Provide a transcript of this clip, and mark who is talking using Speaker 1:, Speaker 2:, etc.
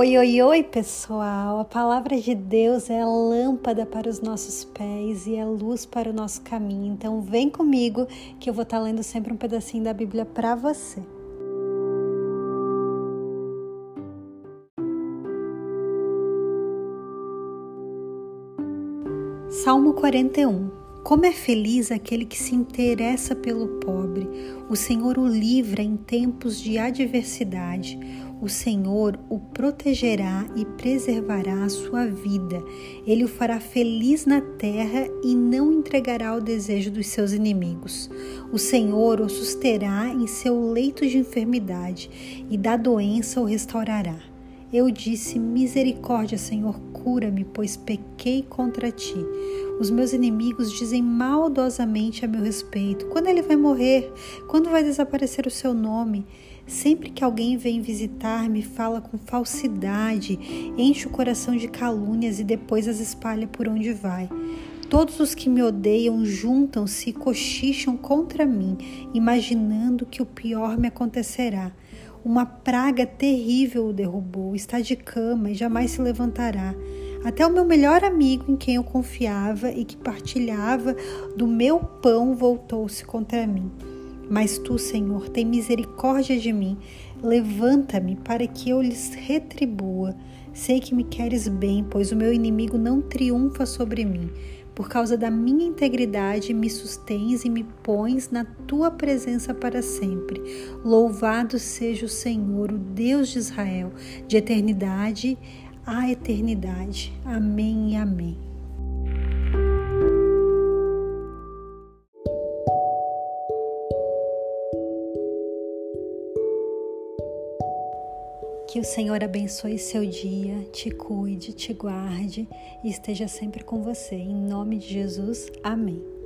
Speaker 1: Oi, oi, oi, pessoal! A palavra de Deus é lâmpada para os nossos pés e é luz para o nosso caminho. Então, vem comigo que eu vou estar lendo sempre um pedacinho da Bíblia para você. Salmo 41 Como é feliz aquele que se interessa pelo pobre. O Senhor o livra em tempos de adversidade. O Senhor o protegerá e preservará a sua vida. Ele o fará feliz na terra e não entregará ao desejo dos seus inimigos. O Senhor o susterá em seu leito de enfermidade e da doença o restaurará. Eu disse: Misericórdia, Senhor, cura-me, pois pequei contra ti. Os meus inimigos dizem maldosamente a meu respeito: quando ele vai morrer? Quando vai desaparecer o seu nome? Sempre que alguém vem visitar-me, fala com falsidade, enche o coração de calúnias e depois as espalha por onde vai. Todos os que me odeiam juntam-se e cochicham contra mim, imaginando que o pior me acontecerá. Uma praga terrível o derrubou, está de cama e jamais se levantará. Até o meu melhor amigo, em quem eu confiava e que partilhava do meu pão, voltou-se contra mim. Mas tu, Senhor, tem misericórdia de mim. Levanta-me para que eu lhes retribua. Sei que me queres bem, pois o meu inimigo não triunfa sobre mim. Por causa da minha integridade, me sustens e me pões na tua presença para sempre. Louvado seja o Senhor, o Deus de Israel, de eternidade a eternidade. Amém e amém. Que o Senhor abençoe seu dia, te cuide, te guarde e esteja sempre com você. Em nome de Jesus, amém.